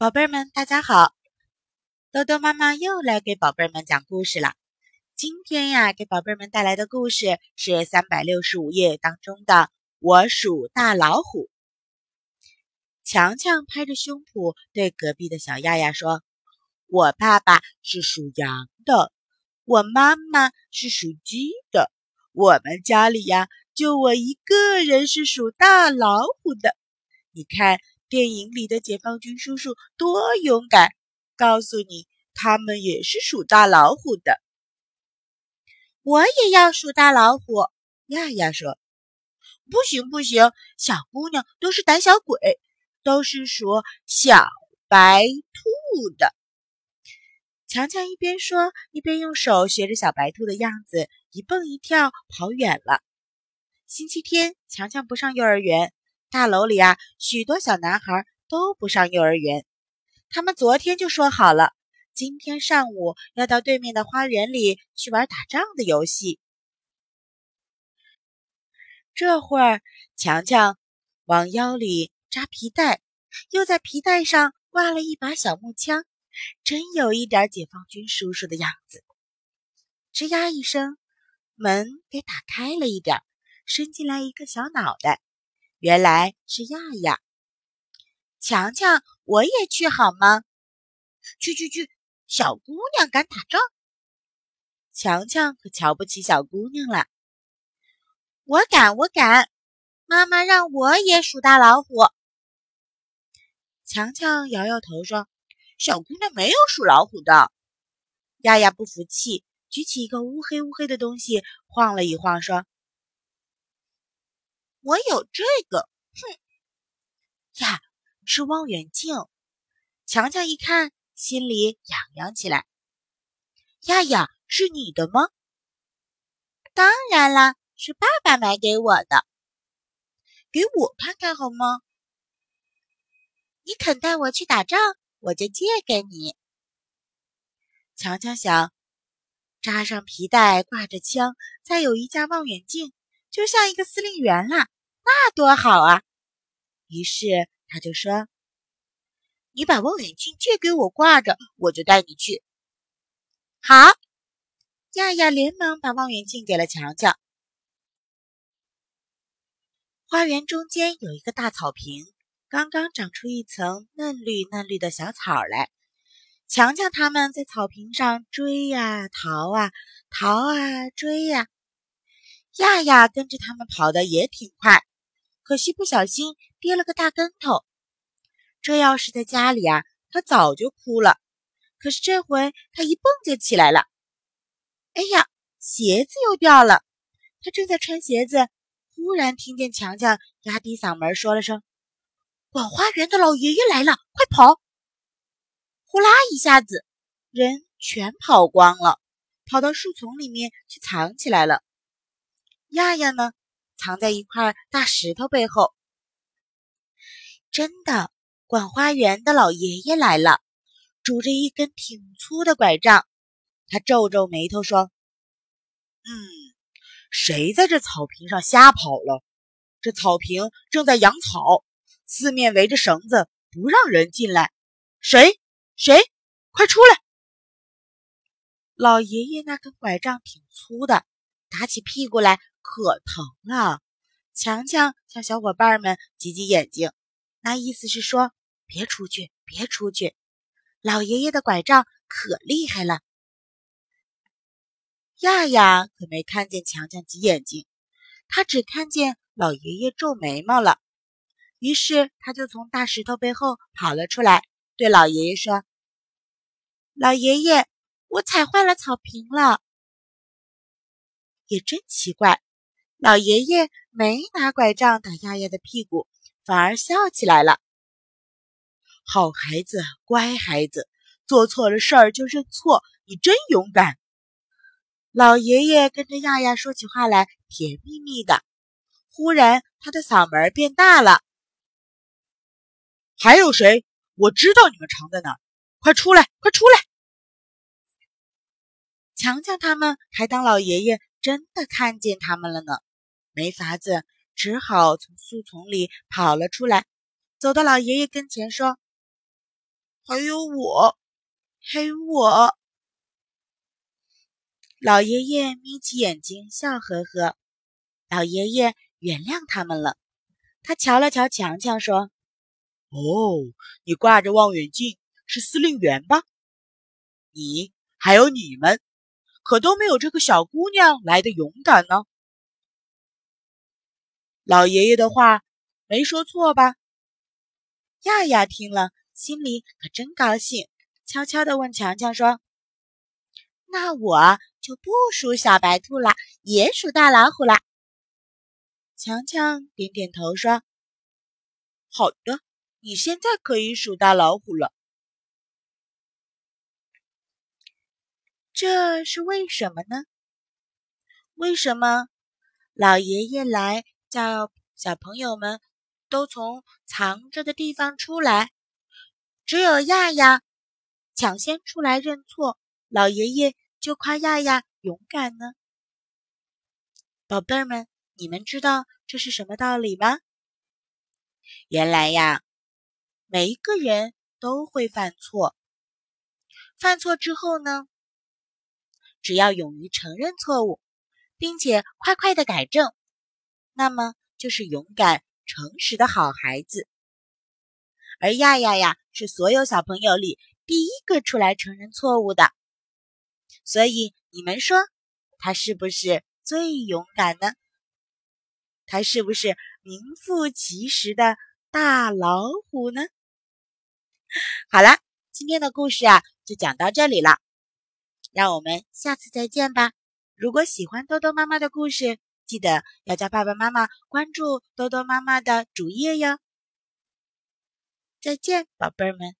宝贝儿们，大家好！豆豆妈妈又来给宝贝儿们讲故事了。今天呀，给宝贝儿们带来的故事是三百六十五页当中的《我属大老虎》。强强拍着胸脯对隔壁的小亚亚说：“我爸爸是属羊的，我妈妈是属鸡的，我们家里呀，就我一个人是属大老虎的。你看。”电影里的解放军叔叔多勇敢！告诉你，他们也是属大老虎的。我也要属大老虎。亚亚说：“不行不行，小姑娘都是胆小鬼，都是属小白兔的。”强强一边说，一边用手学着小白兔的样子，一蹦一跳跑远了。星期天，强强不上幼儿园。大楼里啊，许多小男孩都不上幼儿园。他们昨天就说好了，今天上午要到对面的花园里去玩打仗的游戏。这会儿，强强往腰里扎皮带，又在皮带上挂了一把小木枪，真有一点解放军叔叔的样子。吱呀一声，门给打开了一点，伸进来一个小脑袋。原来是亚亚，强强，我也去好吗？去去去！小姑娘敢打仗，强强可瞧不起小姑娘了。我敢，我敢！妈妈让我也数大老虎。强强摇摇头说：“小姑娘没有属老虎的。”亚亚不服气，举起一个乌黑乌黑的东西，晃了一晃，说。我有这个，哼呀，是望远镜。强强一看，心里痒痒起来。亚亚，是你的吗？当然啦，是爸爸买给我的。给我看看好吗？你肯带我去打仗，我就借给你。强强想，扎上皮带，挂着枪，再有一架望远镜。就像一个司令员啦，那多好啊！于是他就说：“你把望远镜借给我挂着，我就带你去。”好，亚亚连忙把望远镜给了强强。花园中间有一个大草坪，刚刚长出一层嫩绿嫩绿的小草来。强强他们在草坪上追呀逃啊，逃啊追呀。亚亚跟着他们跑的也挺快，可惜不小心跌了个大跟头。这要是在家里啊，他早就哭了。可是这回他一蹦就起来了。哎呀，鞋子又掉了！他正在穿鞋子，忽然听见强强压低嗓门说了声：“管花园的老爷爷来了，快跑！”呼啦一下子，人全跑光了，跑到树丛里面去藏起来了。亚亚呢，藏在一块大石头背后。真的，管花园的老爷爷来了，拄着一根挺粗的拐杖。他皱皱眉头说：“嗯，谁在这草坪上瞎跑了？这草坪正在养草，四面围着绳子，不让人进来。谁？谁？快出来！”老爷爷那根拐杖挺粗的，打起屁股来。可疼了！强强向小伙伴们挤挤眼睛，那意思是说别出去，别出去。老爷爷的拐杖可厉害了。亚亚可没看见强强挤眼睛，他只看见老爷爷皱眉毛了。于是他就从大石头背后跑了出来，对老爷爷说：“老爷爷，我踩坏了草坪了。”也真奇怪。老爷爷没拿拐杖打亚亚的屁股，反而笑起来了。好孩子，乖孩子，做错了事儿就认错，你真勇敢。老爷爷跟着亚亚说起话来甜蜜蜜的。忽然，他的嗓门变大了：“还有谁？我知道你们藏在哪儿，快出来，快出来！”强强他们还当老爷爷真的看见他们了呢。没法子，只好从树丛里跑了出来，走到老爷爷跟前说：“还有我，还有我。老爷爷眯起眼睛，笑呵呵。老爷爷原谅他们了。他瞧了瞧强强，说：“哦，你挂着望远镜是司令员吧？你还有你们，可都没有这个小姑娘来的勇敢呢。”老爷爷的话没说错吧？亚亚听了，心里可真高兴，悄悄地问强强说：“那我就不属小白兔了，也属大老虎了。”强强点点头说：“好的，你现在可以数大老虎了。这是为什么呢？为什么老爷爷来叫小朋友们都从藏着的地方出来，只有亚亚抢先出来认错，老爷爷就夸亚亚勇敢呢？宝贝儿们。”你们知道这是什么道理吗？原来呀，每一个人都会犯错。犯错之后呢，只要勇于承认错误，并且快快的改正，那么就是勇敢诚实的好孩子。而亚亚呀，是所有小朋友里第一个出来承认错误的，所以你们说他是不是最勇敢呢？他是不是名副其实的大老虎呢？好了，今天的故事啊就讲到这里了，让我们下次再见吧。如果喜欢多多妈妈的故事，记得要叫爸爸妈妈关注多多妈妈的主页哟。再见，宝贝儿们。